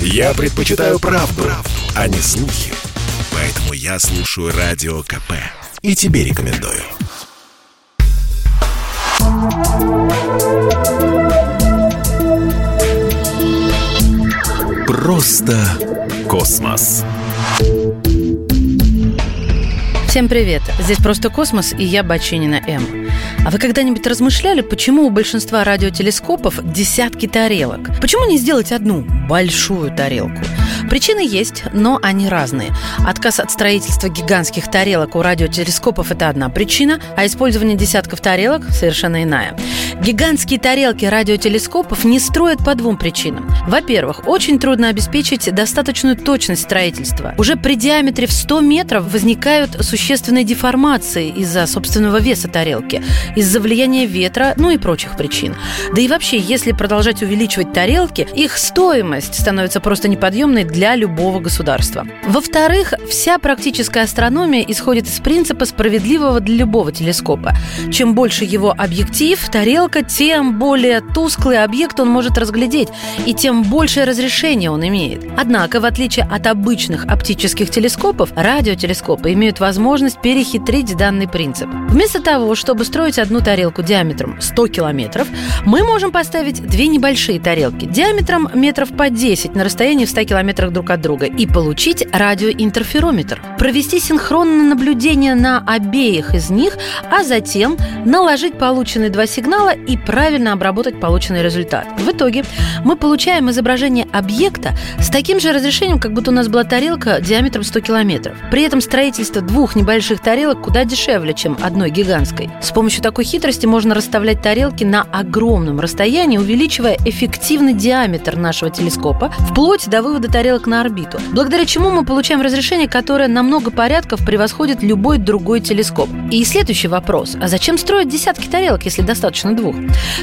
Я предпочитаю правду, правду, а не слухи. Поэтому я слушаю Радио КП. И тебе рекомендую. Просто космос. Всем привет! Здесь «Просто космос» и я, Бачинина М. А вы когда-нибудь размышляли, почему у большинства радиотелескопов десятки тарелок? Почему не сделать одну большую тарелку? Причины есть, но они разные. Отказ от строительства гигантских тарелок у радиотелескопов – это одна причина, а использование десятков тарелок – совершенно иная. Гигантские тарелки радиотелескопов не строят по двум причинам. Во-первых, очень трудно обеспечить достаточную точность строительства. Уже при диаметре в 100 метров возникают существенные деформации из-за собственного веса тарелки, из-за влияния ветра, ну и прочих причин. Да и вообще, если продолжать увеличивать тарелки, их стоимость становится просто неподъемной для любого государства. Во-вторых, вся практическая астрономия исходит из принципа справедливого для любого телескопа. Чем больше его объектив, тарелка, тем более тусклый объект он может разглядеть, и тем большее разрешение он имеет. Однако, в отличие от обычных оптических телескопов, радиотелескопы имеют возможность перехитрить данный принцип. Вместо того, чтобы строить одну тарелку диаметром 100 километров, мы можем поставить две небольшие тарелки диаметром метров по 10 на расстоянии в 100 километрах метрах друг от друга и получить радиоинтерферометр. Провести синхронное наблюдение на обеих из них, а затем наложить полученные два сигнала и правильно обработать полученный результат. В итоге мы получаем изображение объекта с таким же разрешением, как будто у нас была тарелка диаметром 100 километров. При этом строительство двух небольших тарелок куда дешевле, чем одной гигантской. С помощью такой хитрости можно расставлять тарелки на огромном расстоянии, увеличивая эффективный диаметр нашего телескопа, вплоть до вывода тарелок на орбиту, благодаря чему мы получаем разрешение, которое на много порядков превосходит любой другой телескоп. И следующий вопрос. А зачем строить десятки тарелок, если достаточно двух?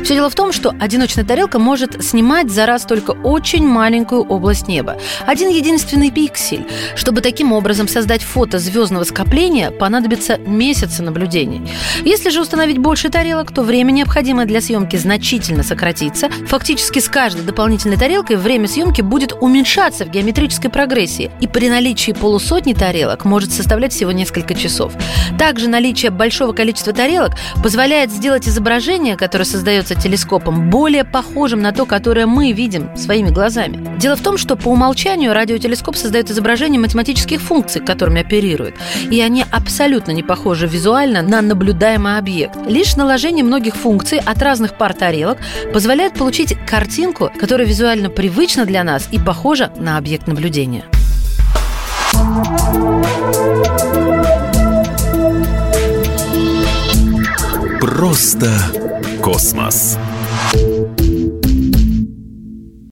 Все дело в том, что одиночная тарелка может снимать за раз только очень маленькую область неба. Один единственный пиксель. Чтобы таким образом создать фото звездного скопления, понадобится месяцы наблюдений. Если же установить больше тарелок, то время, необходимое для съемки, значительно сократится. Фактически с каждой дополнительной тарелкой время съемки будет уменьшаться в геометрической прогрессии и при наличии полусотни тарелок может составлять всего несколько часов. Также наличие большого количества тарелок позволяет сделать изображение, которое создается телескопом, более похожим на то, которое мы видим своими глазами. Дело в том, что по умолчанию радиотелескоп создает изображение математических функций, которыми оперирует, и они абсолютно не похожи визуально на наблюдаемый объект. Лишь наложение многих функций от разных пар тарелок позволяет получить картинку, которая визуально привычна для нас и похожа на объект наблюдения. Просто космос.